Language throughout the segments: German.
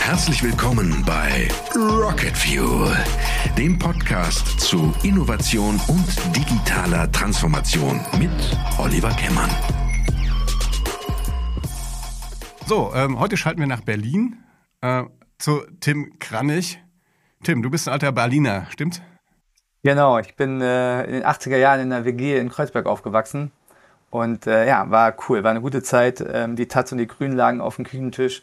Herzlich willkommen bei Rocket Fuel, dem Podcast zu Innovation und digitaler Transformation mit Oliver Kemmern. So, ähm, heute schalten wir nach Berlin äh, zu Tim Kranich. Tim, du bist ein alter Berliner, stimmt's? Genau, ich bin äh, in den 80er Jahren in der WG in Kreuzberg aufgewachsen. Und äh, ja, war cool, war eine gute Zeit. Ähm, die Taz und die Grünen lagen auf dem Küchentisch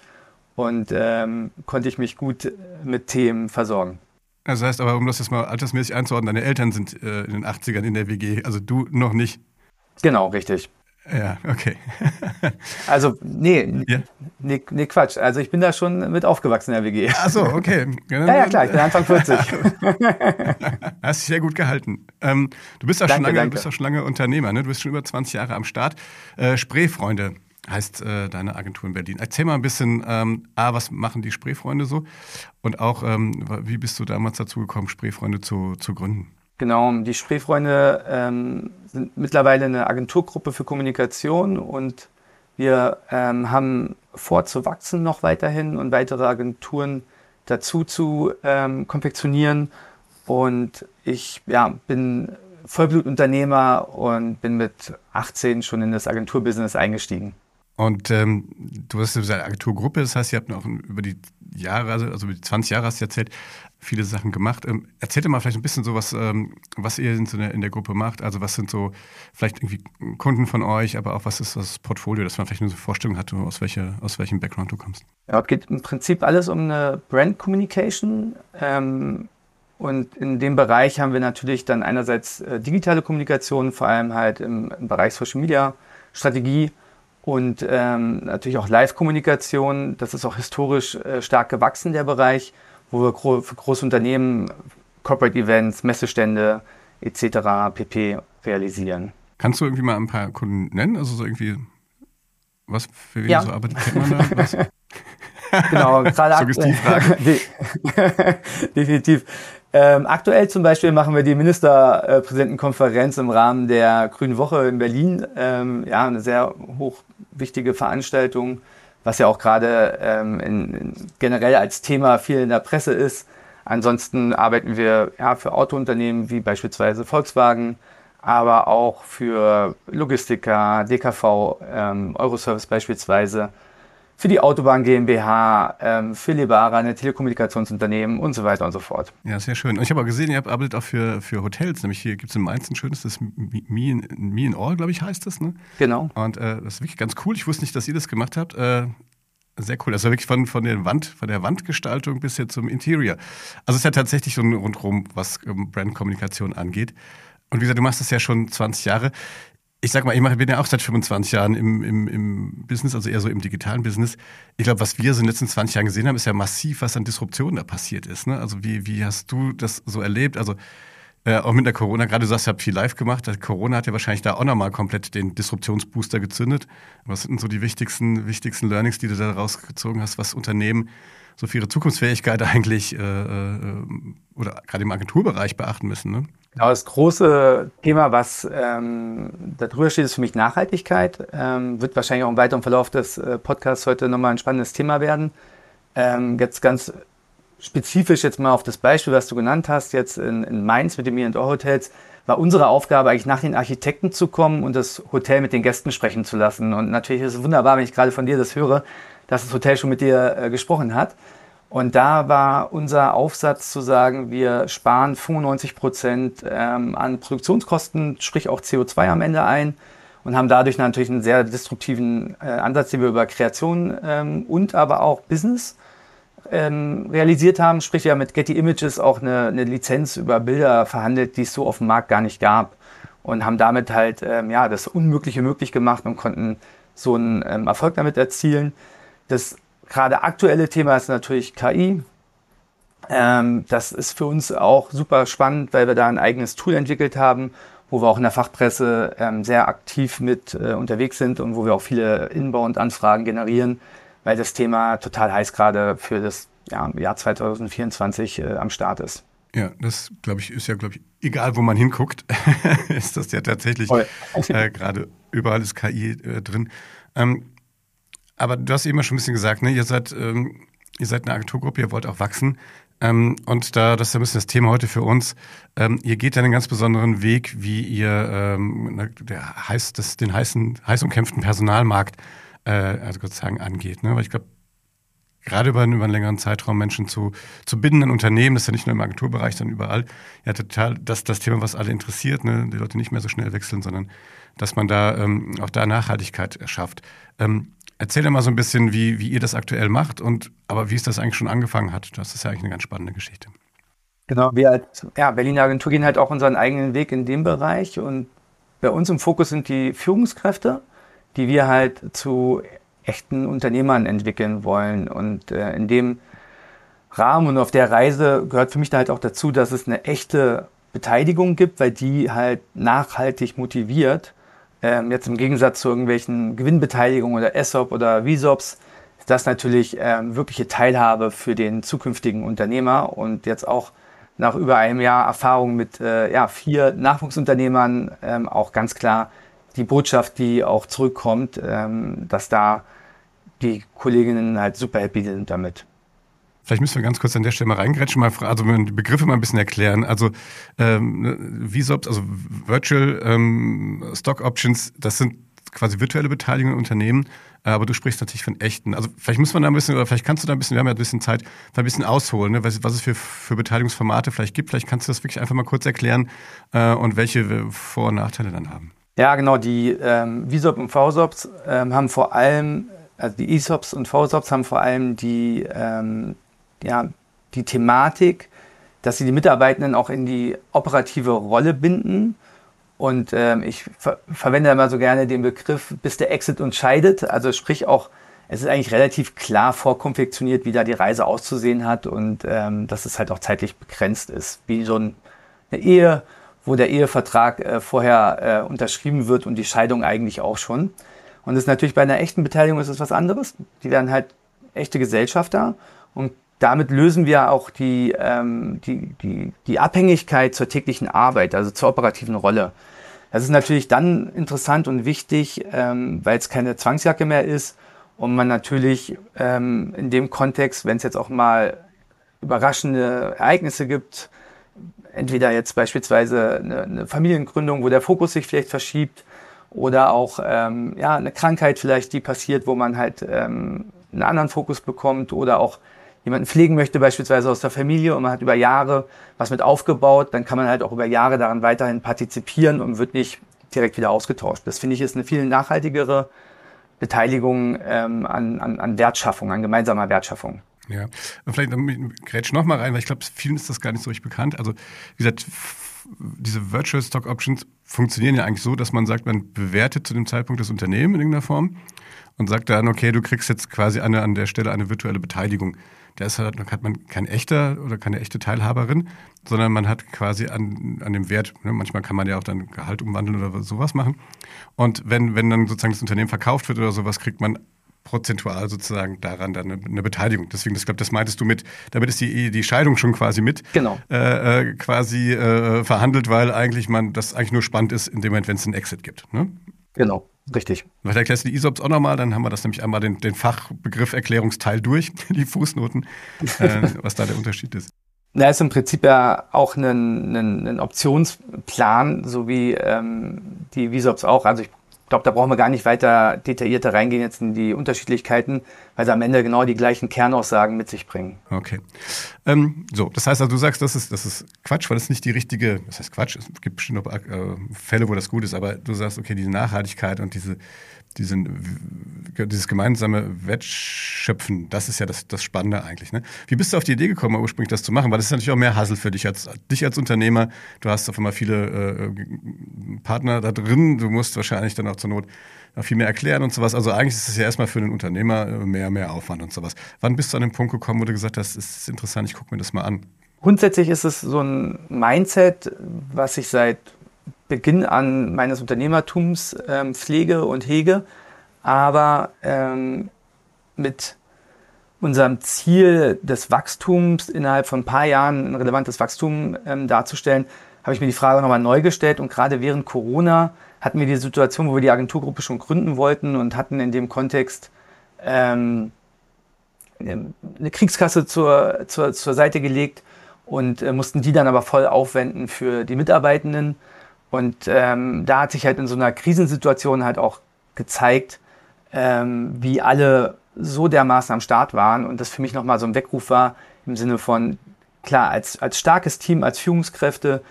und ähm, konnte ich mich gut mit Themen versorgen. Also das heißt aber, um das jetzt mal altersmäßig einzuordnen, deine Eltern sind äh, in den 80ern in der WG, also du noch nicht. Genau, richtig. Ja, okay. also, nee, ja? nee, nee, Quatsch. Also ich bin da schon mit aufgewachsen in der WG. Ach so, okay. Ja, ja, klar, ich bin Anfang 40. Hast dich sehr gut gehalten. Ähm, du bist auch schon lange, danke. bist auch schon lange Unternehmer, ne? Du bist schon über 20 Jahre am Start. Äh, Spreefreunde heißt äh, deine Agentur in Berlin. Erzähl mal ein bisschen, ähm, A, was machen die Spreefreunde so? Und auch, ähm, wie bist du damals dazu gekommen, Spreefreunde zu, zu gründen? Genau, die Spreefreunde ähm, sind mittlerweile eine Agenturgruppe für Kommunikation und wir ähm, haben vor zu wachsen noch weiterhin und weitere Agenturen dazu zu ähm, konfektionieren. Und ich ja, bin Vollblutunternehmer und bin mit 18 schon in das Agenturbusiness eingestiegen. Und ähm, du hast eine Agenturgruppe, das heißt, ihr habt noch über die Jahre, also, also über die 20 Jahre hast du erzählt, viele Sachen gemacht. Ähm, erzählt mal vielleicht ein bisschen so was, ähm, was ihr in, der, in der Gruppe macht. Also was sind so vielleicht irgendwie Kunden von euch, aber auch was ist das Portfolio, dass man vielleicht eine Vorstellung hat, aus, welche, aus welchem Background du kommst. Ja, es geht im Prinzip alles um eine Brand Communication. Ähm, und in dem Bereich haben wir natürlich dann einerseits äh, digitale Kommunikation, vor allem halt im, im Bereich Social Media Strategie und ähm, natürlich auch Live-Kommunikation. Das ist auch historisch äh, stark gewachsen, der Bereich wo wir gro für große Unternehmen Corporate Events, Messestände etc. pp. realisieren. Kannst du irgendwie mal ein paar Kunden nennen? Also so irgendwie, was für wen ja. so arbeitet, man da? Was? genau, gerade Suggestivfrage. Definitiv. Ähm, aktuell zum Beispiel machen wir die Ministerpräsidentenkonferenz im Rahmen der Grünen Woche in Berlin. Ähm, ja, eine sehr hochwichtige Veranstaltung was ja auch gerade ähm, in, in generell als Thema viel in der Presse ist. Ansonsten arbeiten wir ja, für Autounternehmen wie beispielsweise Volkswagen, aber auch für Logistiker, DKV, ähm, Euroservice beispielsweise für die Autobahn GmbH, ähm, für Lebara, eine Telekommunikationsunternehmen und so weiter und so fort. Ja, sehr schön. Und ich habe auch gesehen, ihr habt arbeitet auch für, für Hotels, nämlich hier gibt es in Mainz ein schönes, das Me in, Me in All, glaube ich, heißt das, ne? Genau. Und äh, das ist wirklich ganz cool. Ich wusste nicht, dass ihr das gemacht habt. Äh, sehr cool. Also wirklich von, von der Wand, von der Wandgestaltung bis hin zum Interior. Also es ist ja tatsächlich so ein Rundrum, was ähm, Brandkommunikation angeht. Und wie gesagt, du machst das ja schon 20 Jahre ich sag mal, ich bin ja auch seit 25 Jahren im, im, im Business, also eher so im digitalen Business. Ich glaube, was wir so in den letzten 20 Jahren gesehen haben, ist ja massiv, was an Disruption da passiert ist. Ne? Also wie, wie hast du das so erlebt? Also äh, auch mit der Corona, gerade du sagst, ihr habt viel live gemacht. Corona hat ja wahrscheinlich da auch nochmal komplett den Disruptionsbooster gezündet. Was sind denn so die wichtigsten, wichtigsten Learnings, die du da rausgezogen hast, was Unternehmen so für ihre Zukunftsfähigkeit eigentlich äh, äh, oder gerade im Agenturbereich beachten müssen? Ne? Genau, das große Thema, was ähm, da drüber steht, ist für mich Nachhaltigkeit. Ähm, wird wahrscheinlich auch im weiteren Verlauf des äh, Podcasts heute nochmal ein spannendes Thema werden. Ähm, jetzt ganz spezifisch jetzt mal auf das Beispiel, was du genannt hast, jetzt in, in Mainz mit den Me&O Hotels, war unsere Aufgabe eigentlich nach den Architekten zu kommen und das Hotel mit den Gästen sprechen zu lassen. Und natürlich ist es wunderbar, wenn ich gerade von dir das höre, dass das Hotel schon mit dir äh, gesprochen hat. Und da war unser Aufsatz zu sagen, wir sparen 95 Prozent ähm, an Produktionskosten, sprich auch CO2 am Ende ein und haben dadurch natürlich einen sehr destruktiven äh, Ansatz, den wir über Kreation ähm, und aber auch Business ähm, realisiert haben. Sprich, wir haben mit Getty Images auch eine, eine, Lizenz über Bilder verhandelt, die es so auf dem Markt gar nicht gab. Und haben damit halt ähm, ja, das Unmögliche möglich gemacht und konnten so einen ähm, Erfolg damit erzielen. Das gerade aktuelle Thema ist natürlich KI. Ähm, das ist für uns auch super spannend, weil wir da ein eigenes Tool entwickelt haben, wo wir auch in der Fachpresse ähm, sehr aktiv mit äh, unterwegs sind und wo wir auch viele Inbound-Anfragen generieren, weil das Thema total heiß gerade für das ja, Jahr 2024 äh, am Start ist. Ja, das glaube ich ist ja glaube ich egal, wo man hinguckt, ist das ja tatsächlich äh, gerade überall ist KI äh, drin. Ähm, aber du hast eben schon ein bisschen gesagt, ne, ihr seid, ähm, ihr seid eine Agenturgruppe, ihr wollt auch wachsen. Ähm, und da, das ist ein bisschen das Thema heute für uns. Ähm, ihr geht einen ganz besonderen Weg, wie ihr ähm, der heiß, das, den heißen, heiß umkämpften Personalmarkt äh, also sozusagen angeht. Ne? Weil ich glaube, gerade über, über einen längeren Zeitraum Menschen zu, zu binden in Unternehmen, das ist ja nicht nur im Agenturbereich, sondern überall, ja total das, das Thema, was alle interessiert, ne? die Leute nicht mehr so schnell wechseln, sondern dass man da ähm, auch da Nachhaltigkeit schafft. Ähm, Erzähl doch mal so ein bisschen, wie, wie ihr das aktuell macht und aber wie es das eigentlich schon angefangen hat. Das ist ja eigentlich eine ganz spannende Geschichte. Genau, wir als ja, Berliner Agentur gehen halt auch unseren eigenen Weg in dem Bereich und bei uns im Fokus sind die Führungskräfte, die wir halt zu echten Unternehmern entwickeln wollen. Und äh, in dem Rahmen und auf der Reise gehört für mich da halt auch dazu, dass es eine echte Beteiligung gibt, weil die halt nachhaltig motiviert ähm, jetzt im Gegensatz zu irgendwelchen Gewinnbeteiligungen oder ESOP oder VSOPs ist das natürlich ähm, wirkliche Teilhabe für den zukünftigen Unternehmer und jetzt auch nach über einem Jahr Erfahrung mit äh, ja, vier Nachwuchsunternehmern ähm, auch ganz klar die Botschaft, die auch zurückkommt, ähm, dass da die Kolleginnen halt super happy sind damit. Vielleicht müssen wir ganz kurz an der Stelle mal reingrätschen, mal also die Begriffe mal ein bisschen erklären. Also ähm, VSOPs, also Virtual ähm, Stock Options, das sind quasi virtuelle Beteiligungen in Unternehmen, aber du sprichst natürlich von echten. Also vielleicht muss man da ein bisschen, oder vielleicht kannst du da ein bisschen, wir haben ja ein bisschen Zeit, ein bisschen ausholen, ne? was, was es für, für Beteiligungsformate vielleicht gibt. Vielleicht kannst du das wirklich einfach mal kurz erklären äh, und welche Vor- und Nachteile dann haben. Ja, genau. Die ähm, VSOP und VSOPs ähm, haben vor allem, also die ESOPs und VSOPs haben vor allem die ähm, ja, die Thematik, dass sie die Mitarbeitenden auch in die operative Rolle binden. Und ähm, ich ver verwende immer so gerne den Begriff, bis der Exit uns scheidet. Also sprich auch, es ist eigentlich relativ klar vorkonfektioniert, wie da die Reise auszusehen hat und ähm, dass es halt auch zeitlich begrenzt ist. Wie so ein, eine Ehe, wo der Ehevertrag äh, vorher äh, unterschrieben wird und die Scheidung eigentlich auch schon. Und das ist natürlich bei einer echten Beteiligung ist es was anderes. Die werden halt echte Gesellschafter und damit lösen wir auch die, ähm, die, die, die Abhängigkeit zur täglichen Arbeit, also zur operativen Rolle. Das ist natürlich dann interessant und wichtig, ähm, weil es keine Zwangsjacke mehr ist und man natürlich ähm, in dem Kontext, wenn es jetzt auch mal überraschende Ereignisse gibt, entweder jetzt beispielsweise eine, eine, Familiengründung, wo der Fokus sich vielleicht verschiebt, oder auch ähm, ja, eine Krankheit vielleicht, die passiert, wo man halt ähm, einen anderen Fokus bekommt, oder auch jemanden pflegen möchte, beispielsweise aus der Familie, und man hat über Jahre was mit aufgebaut, dann kann man halt auch über Jahre daran weiterhin partizipieren und wird nicht direkt wieder ausgetauscht. Das finde ich ist eine viel nachhaltigere Beteiligung ähm, an, an, an Wertschaffung, an gemeinsamer Wertschaffung. Ja, und vielleicht grätsch noch mal rein, weil ich glaube, vielen ist das gar nicht so richtig bekannt. Also wie gesagt, diese Virtual Stock Options funktionieren ja eigentlich so, dass man sagt, man bewertet zu dem Zeitpunkt das Unternehmen in irgendeiner Form und sagt dann, okay, du kriegst jetzt quasi eine, an der Stelle eine virtuelle Beteiligung da ist halt, hat man kein echter oder keine echte Teilhaberin, sondern man hat quasi an, an dem Wert, ne, manchmal kann man ja auch dann Gehalt umwandeln oder sowas machen. Und wenn, wenn dann sozusagen das Unternehmen verkauft wird oder sowas, kriegt man prozentual sozusagen daran dann eine, eine Beteiligung. Deswegen, ich glaube, das meintest du mit, damit ist die, die Scheidung schon quasi mit genau. äh, äh quasi äh, verhandelt, weil eigentlich man das eigentlich nur spannend ist in dem Moment, wenn es einen Exit gibt. Ne? Genau. Richtig. Vielleicht erklärst du die ISOPs auch nochmal, dann haben wir das nämlich einmal den, den Fachbegriff Erklärungsteil durch, die Fußnoten, äh, was da der Unterschied ist. Na, ist im Prinzip ja auch ein, ein, ein Optionsplan, so wie ähm, die VSOPs auch. Also ich glaube, da brauchen wir gar nicht weiter detaillierter reingehen jetzt in die Unterschiedlichkeiten, weil sie am Ende genau die gleichen Kernaussagen mit sich bringen. Okay. Ähm, so, das heißt also, du sagst, das ist, das ist Quatsch, weil das nicht die richtige, das heißt Quatsch, es gibt bestimmt noch äh, Fälle, wo das gut ist, aber du sagst, okay, diese Nachhaltigkeit und diese diesen, dieses gemeinsame Wettschöpfen, das ist ja das, das Spannende eigentlich. Ne? Wie bist du auf die Idee gekommen, ursprünglich das zu machen? Weil das ist natürlich auch mehr Hassel für dich als, dich als Unternehmer. Du hast auf einmal viele äh, Partner da drin. Du musst wahrscheinlich dann auch zur Not noch viel mehr erklären und sowas. Also eigentlich ist es ja erstmal für einen Unternehmer äh, mehr, mehr Aufwand und sowas. Wann bist du an den Punkt gekommen, wo du gesagt hast, es ist interessant, ich gucke mir das mal an? Grundsätzlich ist es so ein Mindset, was ich seit Beginn an meines Unternehmertums ähm, pflege und hege, aber ähm, mit unserem Ziel des Wachstums innerhalb von ein paar Jahren ein relevantes Wachstum ähm, darzustellen, habe ich mir die Frage nochmal neu gestellt und gerade während Corona hatten wir die Situation, wo wir die Agenturgruppe schon gründen wollten und hatten in dem Kontext ähm, eine Kriegskasse zur, zur, zur Seite gelegt und äh, mussten die dann aber voll aufwenden für die Mitarbeitenden. Und ähm, da hat sich halt in so einer Krisensituation halt auch gezeigt, ähm, wie alle so dermaßen am Start waren und das für mich nochmal so ein Weckruf war im Sinne von, klar, als, als starkes Team, als Führungskräfte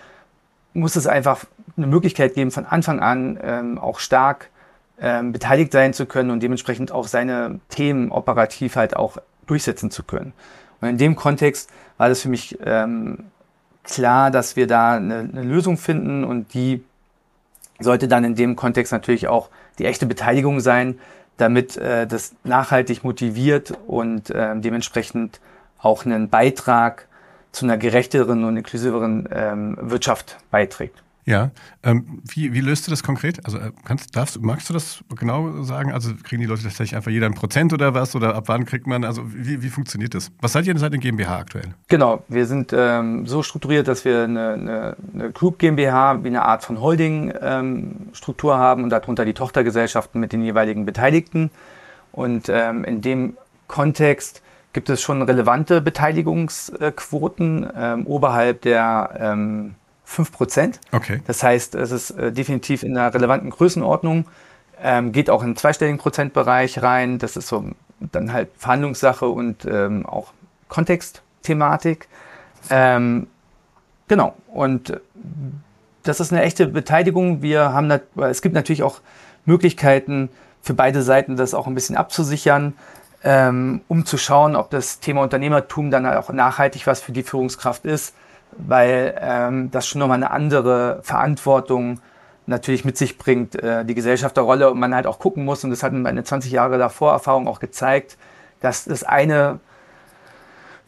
muss es einfach eine Möglichkeit geben, von Anfang an ähm, auch stark ähm, beteiligt sein zu können und dementsprechend auch seine Themen operativ halt auch durchsetzen zu können. Und in dem Kontext war das für mich ähm, klar, dass wir da eine, eine Lösung finden und die sollte dann in dem Kontext natürlich auch die echte Beteiligung sein, damit äh, das nachhaltig motiviert und äh, dementsprechend auch einen Beitrag zu einer gerechteren und inklusiveren ähm, Wirtschaft beiträgt. Ja, ähm, wie, wie löst du das konkret? Also äh, kannst, darfst, magst du das genau sagen? Also kriegen die Leute tatsächlich einfach jeder ein Prozent oder was? Oder ab wann kriegt man, also wie, wie funktioniert das? Was seid ihr denn seit der GmbH aktuell? Genau, wir sind ähm, so strukturiert, dass wir eine, eine, eine Group GmbH wie eine Art von Holding-Struktur ähm, haben und darunter die Tochtergesellschaften mit den jeweiligen Beteiligten. Und ähm, in dem Kontext gibt es schon relevante Beteiligungsquoten ähm, oberhalb der ähm, 5 Prozent. Okay. Das heißt, es ist äh, definitiv in einer relevanten Größenordnung, ähm, geht auch in den zweistelligen Prozentbereich rein. Das ist so dann halt Verhandlungssache und ähm, auch Kontextthematik. Ähm, genau. Und das ist eine echte Beteiligung. Wir haben, es gibt natürlich auch Möglichkeiten für beide Seiten, das auch ein bisschen abzusichern, ähm, um zu schauen, ob das Thema Unternehmertum dann auch nachhaltig was für die Führungskraft ist weil ähm, das schon nochmal eine andere Verantwortung natürlich mit sich bringt, äh, die Gesellschafterrolle und man halt auch gucken muss, und das hat meine 20 Jahre davor Erfahrung auch gezeigt, dass das eine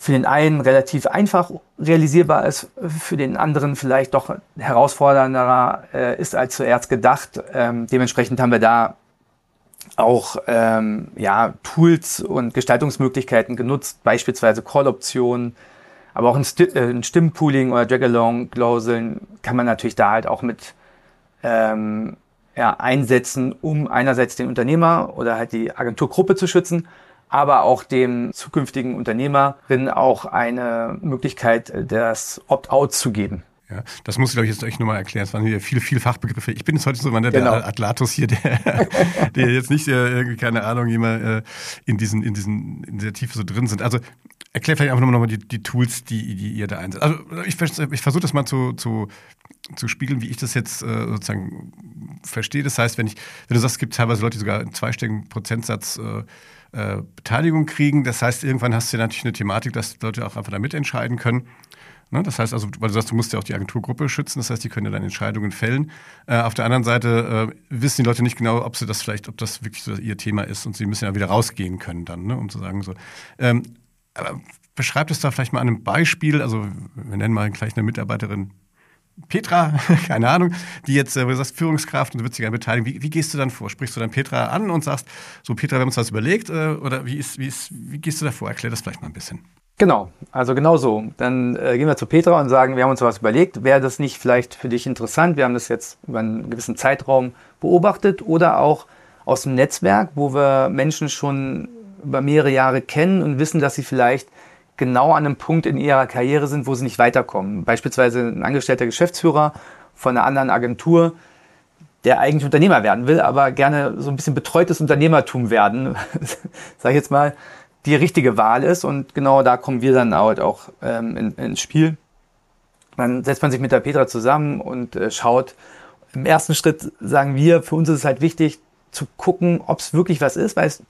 für den einen relativ einfach realisierbar ist, für den anderen vielleicht doch herausfordernder äh, ist als zuerst gedacht. Ähm, dementsprechend haben wir da auch ähm, ja, Tools und Gestaltungsmöglichkeiten genutzt, beispielsweise Call-Optionen, aber auch ein, Sti äh, ein Stimmpooling oder Drag-Along-Klauseln kann man natürlich da halt auch mit ähm, ja, einsetzen, um einerseits den Unternehmer oder halt die Agenturgruppe zu schützen, aber auch dem zukünftigen Unternehmerin auch eine Möglichkeit äh, des Opt-out zu geben. Ja, das muss ich, glaube ich, jetzt euch nochmal erklären. Es waren hier viele, viele Fachbegriffe. Ich bin jetzt heute so der, genau. der Atlatus hier, der, der jetzt nicht, äh, keine Ahnung, jemand äh, in diesen, in diesen, in der Tiefe so drin sind. Also Erklär vielleicht einfach nochmal die, die Tools, die, die ihr da einsetzt. Also ich, ich versuche das mal zu, zu, zu spiegeln, wie ich das jetzt äh, sozusagen verstehe. Das heißt, wenn ich, wenn du sagst, es gibt teilweise Leute, die sogar einen zweistelligen Prozentsatz äh, äh, Beteiligung kriegen. Das heißt, irgendwann hast du ja natürlich eine Thematik, dass Leute auch einfach da mitentscheiden können. Ne? Das heißt also, weil du sagst, du musst ja auch die Agenturgruppe schützen, das heißt, die können ja dann Entscheidungen fällen. Äh, auf der anderen Seite äh, wissen die Leute nicht genau, ob sie das vielleicht, ob das wirklich so ihr Thema ist und sie müssen ja wieder rausgehen können dann, ne? um zu sagen so. Ähm, beschreibt es da vielleicht mal an einem Beispiel, also wir nennen mal gleich eine Mitarbeiterin Petra, keine Ahnung, die jetzt, äh, du sagst, Führungskraft und du würdest dich gerne beteiligen. Wie, wie, gehst du dann vor? Sprichst du dann Petra an und sagst, so Petra, wir haben uns was überlegt, äh, oder wie, ist, wie, ist, wie gehst du da vor? Erklär das vielleicht mal ein bisschen. Genau, also genau so. Dann äh, gehen wir zu Petra und sagen, wir haben uns was überlegt. Wäre das nicht vielleicht für dich interessant? Wir haben das jetzt über einen gewissen Zeitraum beobachtet oder auch aus dem Netzwerk, wo wir Menschen schon über mehrere Jahre kennen und wissen, dass sie vielleicht genau an einem Punkt in ihrer Karriere sind, wo sie nicht weiterkommen. Beispielsweise ein angestellter Geschäftsführer von einer anderen Agentur, der eigentlich Unternehmer werden will, aber gerne so ein bisschen betreutes Unternehmertum werden, sage ich jetzt mal, die richtige Wahl ist. Und genau da kommen wir dann halt auch ähm, in, ins Spiel. Dann setzt man sich mit der Petra zusammen und äh, schaut. Im ersten Schritt sagen wir, für uns ist es halt wichtig zu gucken, ob es wirklich was ist, weil es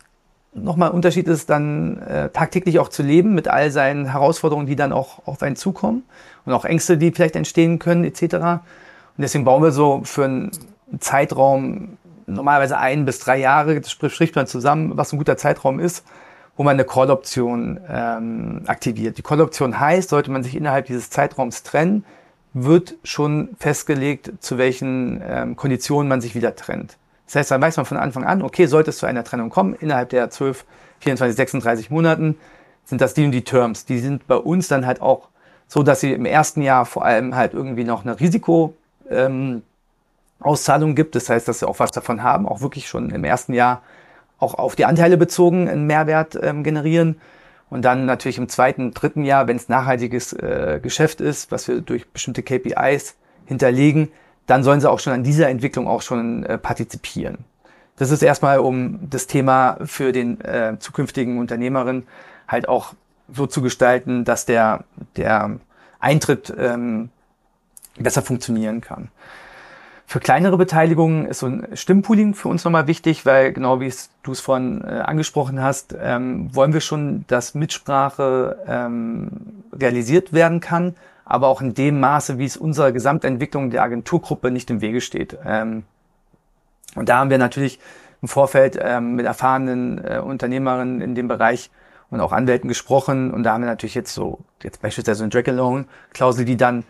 nochmal ein Unterschied ist, dann äh, tagtäglich auch zu leben mit all seinen Herausforderungen, die dann auch auf einen zukommen und auch Ängste, die vielleicht entstehen können, etc. Und deswegen bauen wir so für einen Zeitraum normalerweise ein bis drei Jahre, das spricht man zusammen, was ein guter Zeitraum ist, wo man eine Call-Option ähm, aktiviert. Die Call-Option heißt, sollte man sich innerhalb dieses Zeitraums trennen, wird schon festgelegt, zu welchen ähm, Konditionen man sich wieder trennt. Das heißt, dann weiß man von Anfang an, okay, sollte es zu einer Trennung kommen, innerhalb der 12, 24, 36 Monaten, sind das die und die Terms. Die sind bei uns dann halt auch so, dass sie im ersten Jahr vor allem halt irgendwie noch eine Risiko, ähm, Auszahlungen gibt. Das heißt, dass sie auch was davon haben, auch wirklich schon im ersten Jahr auch auf die Anteile bezogen einen Mehrwert ähm, generieren. Und dann natürlich im zweiten, dritten Jahr, wenn es nachhaltiges äh, Geschäft ist, was wir durch bestimmte KPIs hinterlegen, dann sollen sie auch schon an dieser Entwicklung auch schon äh, partizipieren. Das ist erstmal, um das Thema für den äh, zukünftigen Unternehmerin halt auch so zu gestalten, dass der, der Eintritt ähm, besser funktionieren kann. Für kleinere Beteiligungen ist so ein Stimmpooling für uns nochmal wichtig, weil genau wie du es vorhin äh, angesprochen hast, ähm, wollen wir schon, dass Mitsprache ähm, realisiert werden kann, aber auch in dem Maße, wie es unserer Gesamtentwicklung der Agenturgruppe nicht im Wege steht. Ähm, und da haben wir natürlich im Vorfeld ähm, mit erfahrenen äh, Unternehmerinnen in dem Bereich und auch Anwälten gesprochen. Und da haben wir natürlich jetzt so, jetzt beispielsweise eine Drag-Alone-Klausel, die dann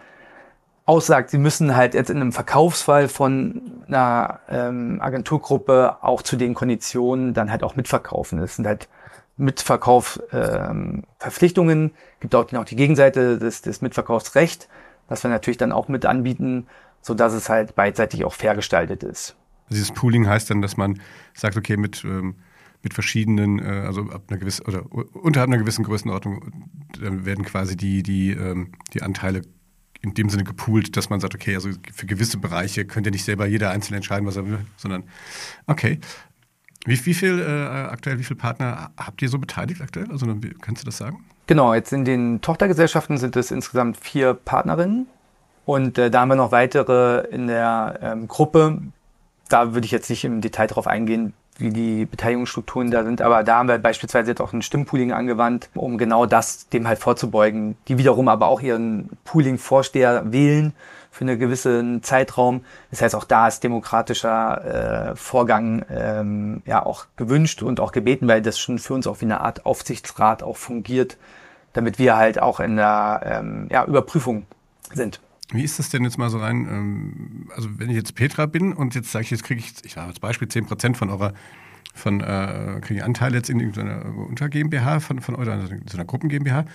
aussagt, sie müssen halt jetzt in einem Verkaufsfall von einer ähm, Agenturgruppe auch zu den Konditionen dann halt auch mitverkaufen. Das sind halt Mitverkaufsverpflichtungen, ähm, gibt auch noch die Gegenseite des, des Mitverkaufsrecht, das wir natürlich dann auch mit anbieten, so dass es halt beidseitig auch fair gestaltet ist. Dieses Pooling heißt dann, dass man sagt, okay, mit ähm mit verschiedenen, äh, also ab einer gewissen oder unterhalb einer gewissen Größenordnung dann werden quasi die, die, ähm, die Anteile in dem Sinne gepoolt, dass man sagt, okay, also für gewisse Bereiche könnte nicht selber jeder einzeln entscheiden, was er will, sondern okay. Wie, wie viel äh, aktuell, wie viele Partner habt ihr so beteiligt aktuell? Also kannst du das sagen? Genau, jetzt in den Tochtergesellschaften sind es insgesamt vier Partnerinnen und äh, da haben wir noch weitere in der ähm, Gruppe. Da würde ich jetzt nicht im Detail drauf eingehen, wie die Beteiligungsstrukturen da sind. Aber da haben wir beispielsweise jetzt auch ein Stimmpooling angewandt, um genau das dem halt vorzubeugen. Die wiederum aber auch ihren Pooling-Vorsteher wählen für einen gewissen Zeitraum. Das heißt, auch da ist demokratischer äh, Vorgang ähm, ja auch gewünscht und auch gebeten, weil das schon für uns auch wie eine Art Aufsichtsrat auch fungiert, damit wir halt auch in der ähm, ja, Überprüfung sind. Wie ist das denn jetzt mal so rein? Ähm, also wenn ich jetzt Petra bin und jetzt sage ich, jetzt kriege ich, ich sage als Beispiel 10% von eurer, von äh, kriege ich Anteile jetzt in irgendeiner Unter GmbH von, von eurer, also so einer Gruppen GmbH.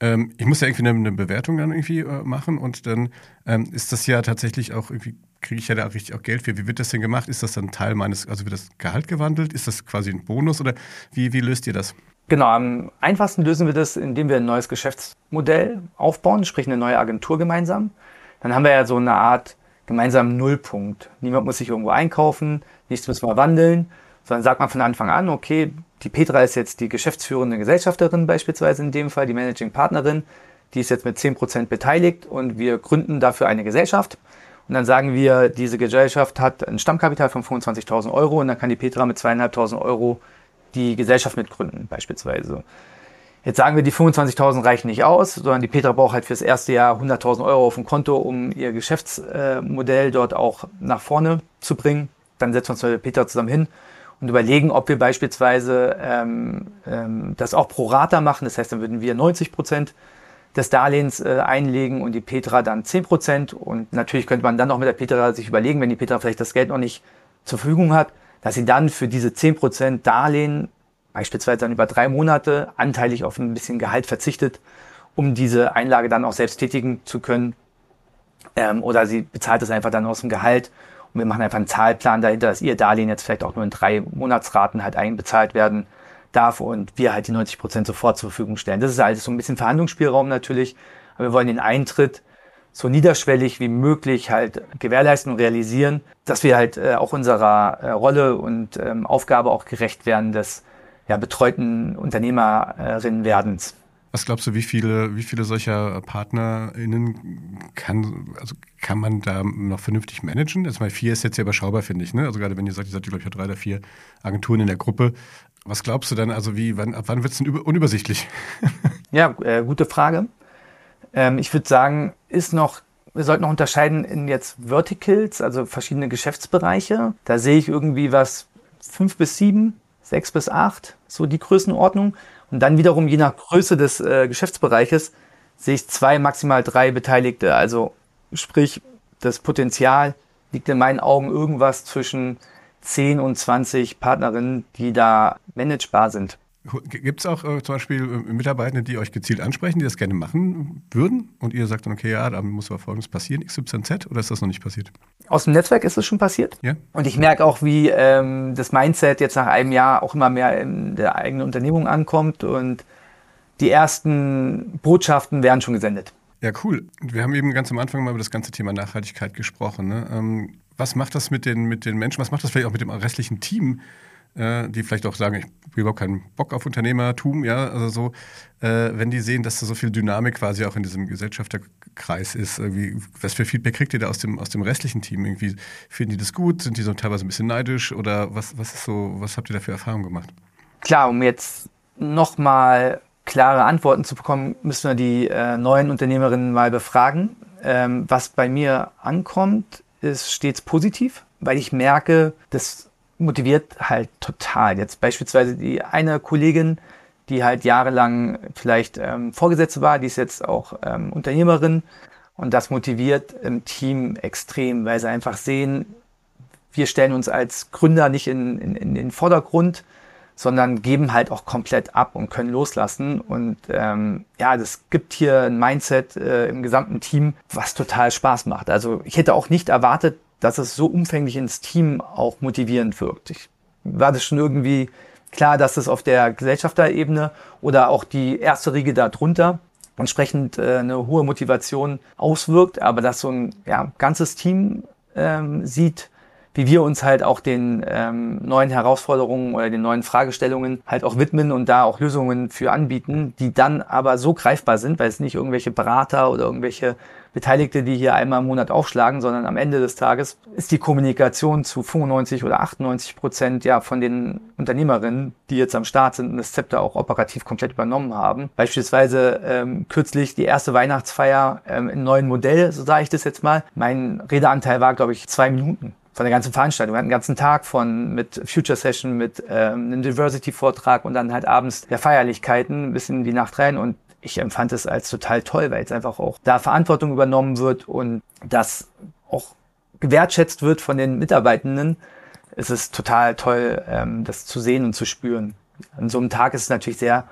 Ähm, ich muss ja irgendwie eine, eine Bewertung dann irgendwie äh, machen und dann ähm, ist das ja tatsächlich auch irgendwie kriege ich ja da richtig auch Geld für. Wie wird das denn gemacht? Ist das dann Teil meines, also wird das Gehalt gewandelt? Ist das quasi ein Bonus oder wie, wie löst ihr das? Genau, am einfachsten lösen wir das, indem wir ein neues Geschäftsmodell aufbauen, sprich eine neue Agentur gemeinsam. Dann haben wir ja so eine Art gemeinsamen Nullpunkt. Niemand muss sich irgendwo einkaufen, nichts müssen wir wandeln, sondern sagt man von Anfang an, okay, die Petra ist jetzt die geschäftsführende Gesellschafterin beispielsweise in dem Fall, die Managing Partnerin, die ist jetzt mit 10% beteiligt und wir gründen dafür eine Gesellschaft. Und dann sagen wir, diese Gesellschaft hat ein Stammkapital von 25.000 Euro und dann kann die Petra mit 2.500 Euro die Gesellschaft mitgründen, beispielsweise. Jetzt sagen wir, die 25.000 reichen nicht aus, sondern die Petra braucht halt fürs erste Jahr 100.000 Euro auf dem Konto, um ihr Geschäftsmodell dort auch nach vorne zu bringen. Dann setzen wir uns mit Petra zusammen hin und überlegen, ob wir beispielsweise ähm, ähm, das auch pro Rata machen. Das heißt, dann würden wir 90 Prozent des Darlehens äh, einlegen und die Petra dann 10 Prozent. Und natürlich könnte man dann auch mit der Petra sich überlegen, wenn die Petra vielleicht das Geld noch nicht zur Verfügung hat, dass sie dann für diese 10% Darlehen beispielsweise dann über drei Monate anteilig auf ein bisschen Gehalt verzichtet, um diese Einlage dann auch selbst tätigen zu können. Ähm, oder sie bezahlt es einfach dann aus dem Gehalt und wir machen einfach einen Zahlplan dahinter, dass ihr Darlehen jetzt vielleicht auch nur in drei Monatsraten halt einbezahlt werden darf und wir halt die 90 Prozent sofort zur Verfügung stellen. Das ist alles so ein bisschen Verhandlungsspielraum natürlich, aber wir wollen den Eintritt so niederschwellig wie möglich halt gewährleisten und realisieren, dass wir halt äh, auch unserer äh, Rolle und ähm, Aufgabe auch gerecht werden des ja, betreuten Unternehmerinnenwerdens. Was glaubst du, wie viele, wie viele solcher PartnerInnen kann, also kann man da noch vernünftig managen? Also mal vier ist jetzt ja überschaubar, finde ich, ne? Also gerade wenn ihr sagt, ihr seid, glaube ich, drei oder vier Agenturen in der Gruppe. Was glaubst du dann, also wie, wann, ab wann wird es denn unübersichtlich? ja, äh, gute Frage. Ähm, ich würde sagen, ist noch, wir sollten noch unterscheiden in jetzt Verticals, also verschiedene Geschäftsbereiche. Da sehe ich irgendwie was fünf bis sieben, sechs bis acht, so die Größenordnung. Und dann wiederum je nach Größe des äh, Geschäftsbereiches sehe ich zwei, maximal drei Beteiligte. Also sprich, das Potenzial liegt in meinen Augen irgendwas zwischen 10 und 20 Partnerinnen, die da managebar sind. Gibt es auch äh, zum Beispiel äh, Mitarbeitende, die euch gezielt ansprechen, die das gerne machen würden und ihr sagt dann, okay, ja, da muss aber Folgendes passieren, XYZ, oder ist das noch nicht passiert? Aus dem Netzwerk ist es schon passiert. Ja. Und ich merke auch, wie ähm, das Mindset jetzt nach einem Jahr auch immer mehr in der eigenen Unternehmung ankommt und die ersten Botschaften werden schon gesendet. Ja, cool. Wir haben eben ganz am Anfang mal über das ganze Thema Nachhaltigkeit gesprochen. Ne? Ähm, was macht das mit den, mit den Menschen? Was macht das vielleicht auch mit dem restlichen Team? Äh, die vielleicht auch sagen, ich habe überhaupt keinen Bock auf Unternehmertum, ja, also so, äh, wenn die sehen, dass da so viel Dynamik quasi auch in diesem Gesellschafterkreis ist, irgendwie, was für Feedback kriegt ihr da aus dem, aus dem restlichen Team? Irgendwie, finden die das gut? Sind die so teilweise ein bisschen neidisch oder was, was ist so, was habt ihr da für Erfahrungen gemacht? Klar, um jetzt nochmal klare Antworten zu bekommen, müssen wir die äh, neuen Unternehmerinnen mal befragen. Ähm, was bei mir ankommt, ist stets positiv, weil ich merke, dass motiviert halt total. Jetzt beispielsweise die eine Kollegin, die halt jahrelang vielleicht ähm, Vorgesetzte war, die ist jetzt auch ähm, Unternehmerin und das motiviert im Team extrem, weil sie einfach sehen, wir stellen uns als Gründer nicht in, in, in den Vordergrund, sondern geben halt auch komplett ab und können loslassen. Und ähm, ja, das gibt hier ein Mindset äh, im gesamten Team, was total Spaß macht. Also ich hätte auch nicht erwartet, dass es so umfänglich ins Team auch motivierend wirkt. Ich war das schon irgendwie klar, dass es auf der Gesellschafterebene oder auch die erste Riege darunter entsprechend äh, eine hohe Motivation auswirkt, aber dass so ein ja, ganzes Team ähm, sieht, wie wir uns halt auch den ähm, neuen Herausforderungen oder den neuen Fragestellungen halt auch widmen und da auch Lösungen für anbieten, die dann aber so greifbar sind, weil es nicht irgendwelche Berater oder irgendwelche Beteiligte, die hier einmal im Monat aufschlagen, sondern am Ende des Tages ist die Kommunikation zu 95 oder 98 Prozent ja von den Unternehmerinnen, die jetzt am Start sind und das Zepter auch operativ komplett übernommen haben. Beispielsweise ähm, kürzlich die erste Weihnachtsfeier ähm, im neuen Modell, so sage ich das jetzt mal. Mein Redeanteil war, glaube ich, zwei Minuten von der ganzen Veranstaltung. Wir hatten einen ganzen Tag von mit Future Session, mit ähm, einem Diversity-Vortrag und dann halt abends der Feierlichkeiten bis in die Nacht rein. Und ich empfand es als total toll, weil jetzt einfach auch da Verantwortung übernommen wird und das auch gewertschätzt wird von den Mitarbeitenden. Es ist total toll, ähm, das zu sehen und zu spüren. An so einem Tag ist es natürlich sehr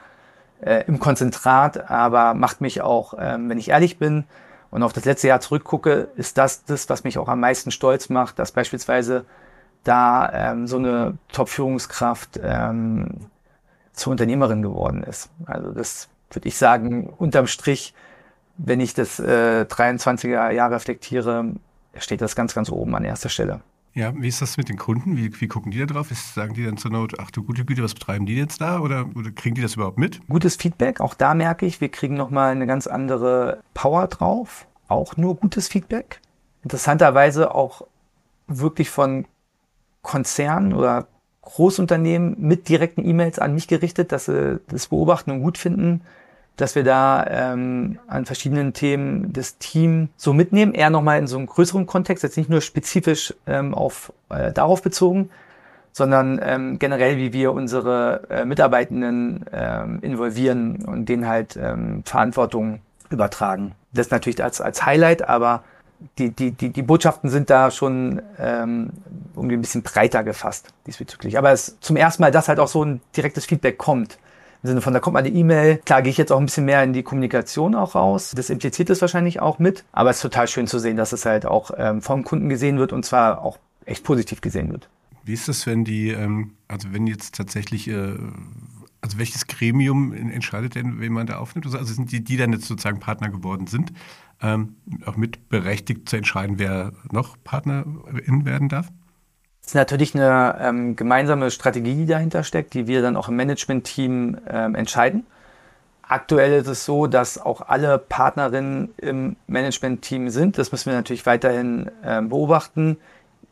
äh, im Konzentrat, aber macht mich auch, ähm, wenn ich ehrlich bin und auf das letzte Jahr zurückgucke, ist das das, was mich auch am meisten stolz macht, dass beispielsweise da ähm, so eine Top-Führungskraft ähm, zur Unternehmerin geworden ist. Also das würde ich sagen, unterm Strich, wenn ich das äh, 23er Jahr reflektiere, steht das ganz, ganz oben an erster Stelle. Ja, wie ist das mit den Kunden? Wie, wie gucken die da drauf? Ist, sagen die dann zur Not, ach du gute Güte, was betreiben die jetzt da? Oder, oder kriegen die das überhaupt mit? Gutes Feedback, auch da merke ich, wir kriegen nochmal eine ganz andere Power drauf. Auch nur gutes Feedback. Interessanterweise auch wirklich von Konzernen oder Großunternehmen mit direkten E-Mails an mich gerichtet, dass sie das beobachten und gut finden dass wir da ähm, an verschiedenen Themen das Team so mitnehmen, eher nochmal in so einem größeren Kontext, jetzt nicht nur spezifisch ähm, auf äh, darauf bezogen, sondern ähm, generell, wie wir unsere äh, Mitarbeitenden ähm, involvieren und denen halt ähm, Verantwortung übertragen. Das natürlich als, als Highlight, aber die, die, die, die Botschaften sind da schon ähm, irgendwie ein bisschen breiter gefasst diesbezüglich. Aber es zum ersten Mal, dass halt auch so ein direktes Feedback kommt. Im Sinne von, da kommt mal eine E-Mail. Klar, gehe ich jetzt auch ein bisschen mehr in die Kommunikation auch raus. Das impliziert es wahrscheinlich auch mit. Aber es ist total schön zu sehen, dass es halt auch ähm, vom Kunden gesehen wird und zwar auch echt positiv gesehen wird. Wie ist das, wenn die, ähm, also wenn jetzt tatsächlich, äh, also welches Gremium entscheidet denn, wen man da aufnimmt? Also sind die, die dann jetzt sozusagen Partner geworden sind, ähm, auch mitberechtigt zu entscheiden, wer noch Partnerin werden darf? Das ist natürlich eine ähm, gemeinsame Strategie, die dahinter steckt, die wir dann auch im Management-Team ähm, entscheiden. Aktuell ist es so, dass auch alle Partnerinnen im Management-Team sind. Das müssen wir natürlich weiterhin ähm, beobachten.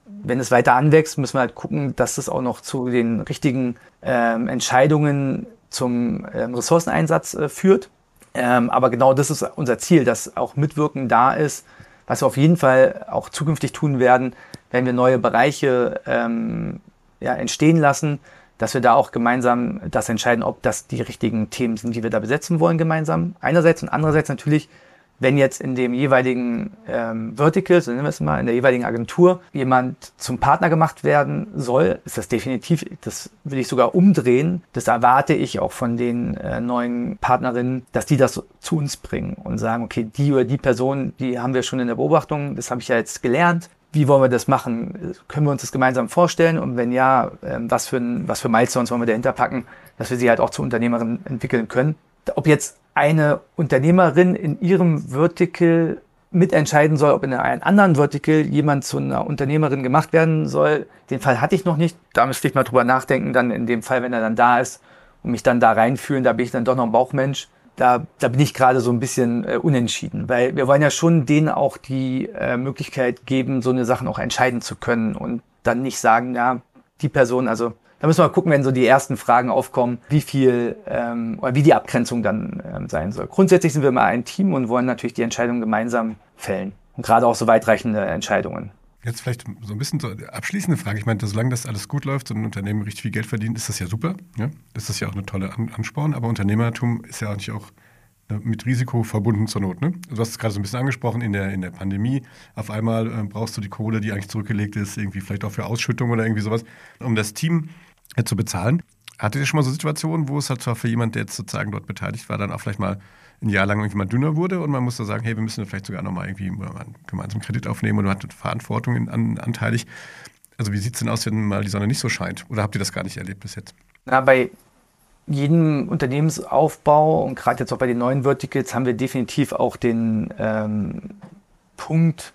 Wenn es weiter anwächst, müssen wir halt gucken, dass es auch noch zu den richtigen ähm, Entscheidungen zum ähm, Ressourceneinsatz äh, führt. Ähm, aber genau das ist unser Ziel, dass auch Mitwirken da ist, was wir auf jeden Fall auch zukünftig tun werden, wenn wir neue Bereiche ähm, ja, entstehen lassen, dass wir da auch gemeinsam das entscheiden, ob das die richtigen Themen sind, die wir da besetzen wollen gemeinsam. Einerseits und andererseits natürlich wenn jetzt in dem jeweiligen ähm, Vertical, so nennen wir es mal, in der jeweiligen Agentur jemand zum Partner gemacht werden soll, ist das definitiv, das will ich sogar umdrehen. Das erwarte ich auch von den äh, neuen Partnerinnen, dass die das zu uns bringen und sagen, okay, die oder die Person, die haben wir schon in der Beobachtung, das habe ich ja jetzt gelernt. Wie wollen wir das machen? Können wir uns das gemeinsam vorstellen? Und wenn ja, äh, was für, was für Milestones wollen wir dahinter packen, dass wir sie halt auch zu Unternehmerinnen entwickeln können? Ob jetzt eine Unternehmerin in ihrem Vertical mitentscheiden soll, ob in einem anderen Vertical jemand zu einer Unternehmerin gemacht werden soll. Den Fall hatte ich noch nicht. Da müsste ich mal drüber nachdenken, dann in dem Fall, wenn er dann da ist und mich dann da reinfühlen, da bin ich dann doch noch ein Bauchmensch. Da, da bin ich gerade so ein bisschen äh, unentschieden, weil wir wollen ja schon denen auch die äh, Möglichkeit geben, so eine Sachen auch entscheiden zu können und dann nicht sagen, ja, die Person, also da müssen wir mal gucken, wenn so die ersten Fragen aufkommen, wie viel ähm, oder wie die Abgrenzung dann ähm, sein soll. Grundsätzlich sind wir immer ein Team und wollen natürlich die Entscheidung gemeinsam fällen. Und gerade auch so weitreichende Entscheidungen. Jetzt vielleicht so ein bisschen so abschließende Frage. Ich meine, solange das alles gut läuft und ein Unternehmen richtig viel Geld verdient, ist das ja super. Ja? Das ist ja auch eine tolle Ansporn. Aber Unternehmertum ist ja nicht auch Ne, mit Risiko verbunden zur Not. Ne? Du hast es gerade so ein bisschen angesprochen, in der, in der Pandemie. Auf einmal äh, brauchst du die Kohle, die eigentlich zurückgelegt ist, irgendwie vielleicht auch für Ausschüttung oder irgendwie sowas, um das Team äh, zu bezahlen. Hattet ihr schon mal so Situationen, wo es halt zwar für jemanden, der jetzt sozusagen dort beteiligt war, dann auch vielleicht mal ein Jahr lang irgendwie mal dünner wurde und man musste sagen, hey, wir müssen vielleicht sogar nochmal irgendwie einen gemeinsamen Kredit aufnehmen und man hat Verantwortung in, an, anteilig. Also wie sieht es denn aus, wenn mal die Sonne nicht so scheint? Oder habt ihr das gar nicht erlebt bis jetzt? Na, bei jedem Unternehmensaufbau und gerade jetzt auch bei den neuen Verticals haben wir definitiv auch den ähm, Punkt,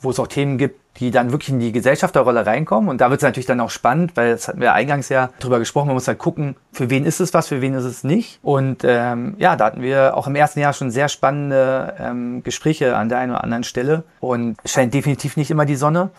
wo es auch Themen gibt, die dann wirklich in die Gesellschafterrolle reinkommen. Und da wird es natürlich dann auch spannend, weil das hatten wir eingangs ja drüber gesprochen. Man muss halt gucken, für wen ist es was, für wen ist es nicht. Und ähm, ja, da hatten wir auch im ersten Jahr schon sehr spannende ähm, Gespräche an der einen oder anderen Stelle. Und es scheint definitiv nicht immer die Sonne.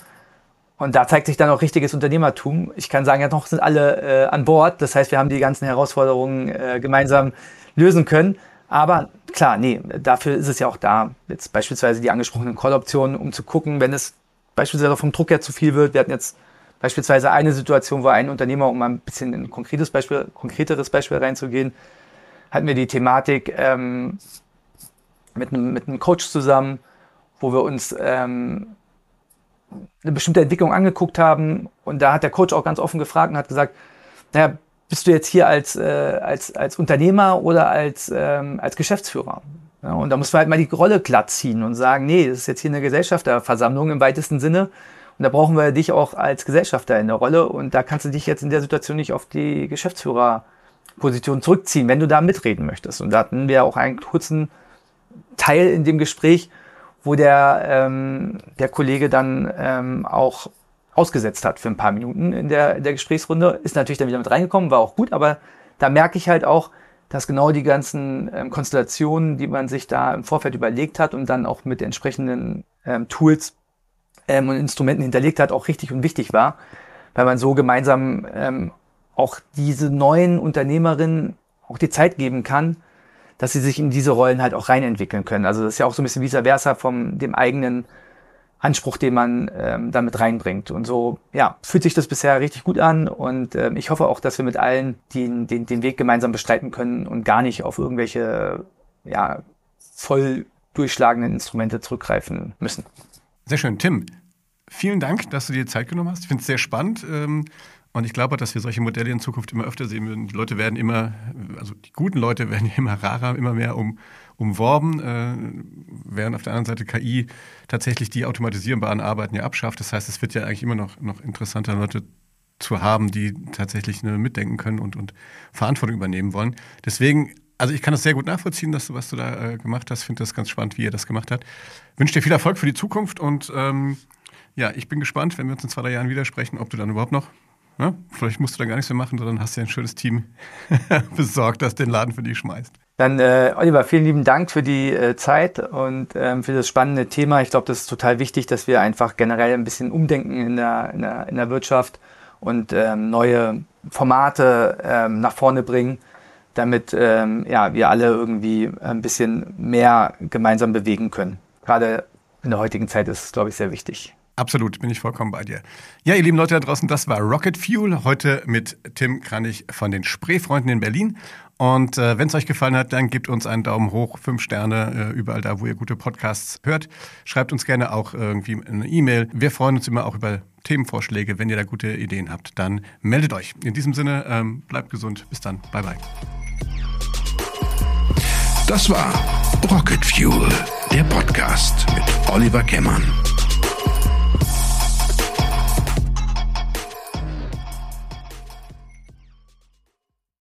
Und da zeigt sich dann auch richtiges Unternehmertum. Ich kann sagen, ja noch sind alle äh, an Bord. Das heißt, wir haben die ganzen Herausforderungen äh, gemeinsam lösen können. Aber klar, nee, dafür ist es ja auch da. Jetzt beispielsweise die angesprochenen Call-Optionen, um zu gucken, wenn es beispielsweise vom Druck her zu viel wird. Wir hatten jetzt beispielsweise eine Situation, wo ein Unternehmer, um mal ein bisschen in ein konkretes Beispiel, konkreteres Beispiel reinzugehen, hatten wir die Thematik ähm, mit, einem, mit einem Coach zusammen, wo wir uns ähm, eine bestimmte Entwicklung angeguckt haben. Und da hat der Coach auch ganz offen gefragt und hat gesagt, naja, bist du jetzt hier als, äh, als, als Unternehmer oder als, ähm, als Geschäftsführer? Ja, und da muss man halt mal die Rolle glatt ziehen und sagen, nee, das ist jetzt hier eine Gesellschafterversammlung im weitesten Sinne. Und da brauchen wir dich auch als Gesellschafter in der Rolle. Und da kannst du dich jetzt in der Situation nicht auf die Geschäftsführerposition zurückziehen, wenn du da mitreden möchtest. Und da hatten wir auch einen kurzen Teil in dem Gespräch, wo der, ähm, der Kollege dann ähm, auch ausgesetzt hat für ein paar Minuten in der, in der Gesprächsrunde. Ist natürlich dann wieder mit reingekommen, war auch gut, aber da merke ich halt auch, dass genau die ganzen ähm, Konstellationen, die man sich da im Vorfeld überlegt hat und dann auch mit entsprechenden ähm, Tools ähm, und Instrumenten hinterlegt hat, auch richtig und wichtig war, weil man so gemeinsam ähm, auch diese neuen Unternehmerinnen auch die Zeit geben kann, dass sie sich in diese Rollen halt auch reinentwickeln können. Also das ist ja auch so ein bisschen vice versa vom dem eigenen Anspruch, den man ähm, damit reinbringt. Und so, ja, fühlt sich das bisher richtig gut an und ähm, ich hoffe auch, dass wir mit allen den, den, den Weg gemeinsam bestreiten können und gar nicht auf irgendwelche, ja, voll durchschlagenden Instrumente zurückgreifen müssen. Sehr schön. Tim, vielen Dank, dass du dir Zeit genommen hast. Ich finde es sehr spannend. Ähm und ich glaube, dass wir solche Modelle in Zukunft immer öfter sehen werden. Die Leute werden immer, also die guten Leute werden immer rarer, immer mehr um, umworben, äh, während auf der anderen Seite KI tatsächlich die automatisierbaren Arbeiten ja abschafft. Das heißt, es wird ja eigentlich immer noch, noch interessanter, Leute zu haben, die tatsächlich ne, mitdenken können und, und Verantwortung übernehmen wollen. Deswegen, also ich kann das sehr gut nachvollziehen, dass, was du da äh, gemacht hast. Finde das ganz spannend, wie er das gemacht hat. Wünsche dir viel Erfolg für die Zukunft und ähm, ja, ich bin gespannt, wenn wir uns in zwei, drei Jahren widersprechen, ob du dann überhaupt noch ja, vielleicht musst du da gar nichts mehr machen, sondern hast ja ein schönes Team besorgt, das den Laden für dich schmeißt. Dann, äh, Oliver, vielen lieben Dank für die äh, Zeit und ähm, für das spannende Thema. Ich glaube, das ist total wichtig, dass wir einfach generell ein bisschen umdenken in der, in der, in der Wirtschaft und ähm, neue Formate ähm, nach vorne bringen, damit ähm, ja, wir alle irgendwie ein bisschen mehr gemeinsam bewegen können. Gerade in der heutigen Zeit ist es, glaube ich, sehr wichtig. Absolut, bin ich vollkommen bei dir. Ja, ihr lieben Leute da draußen, das war Rocket Fuel. Heute mit Tim Kranich von den Spreefreunden in Berlin. Und äh, wenn es euch gefallen hat, dann gebt uns einen Daumen hoch, fünf Sterne, äh, überall da, wo ihr gute Podcasts hört. Schreibt uns gerne auch irgendwie eine E-Mail. Wir freuen uns immer auch über Themenvorschläge. Wenn ihr da gute Ideen habt, dann meldet euch. In diesem Sinne, ähm, bleibt gesund. Bis dann. Bye, bye. Das war Rocket Fuel, der Podcast mit Oliver Kemmern.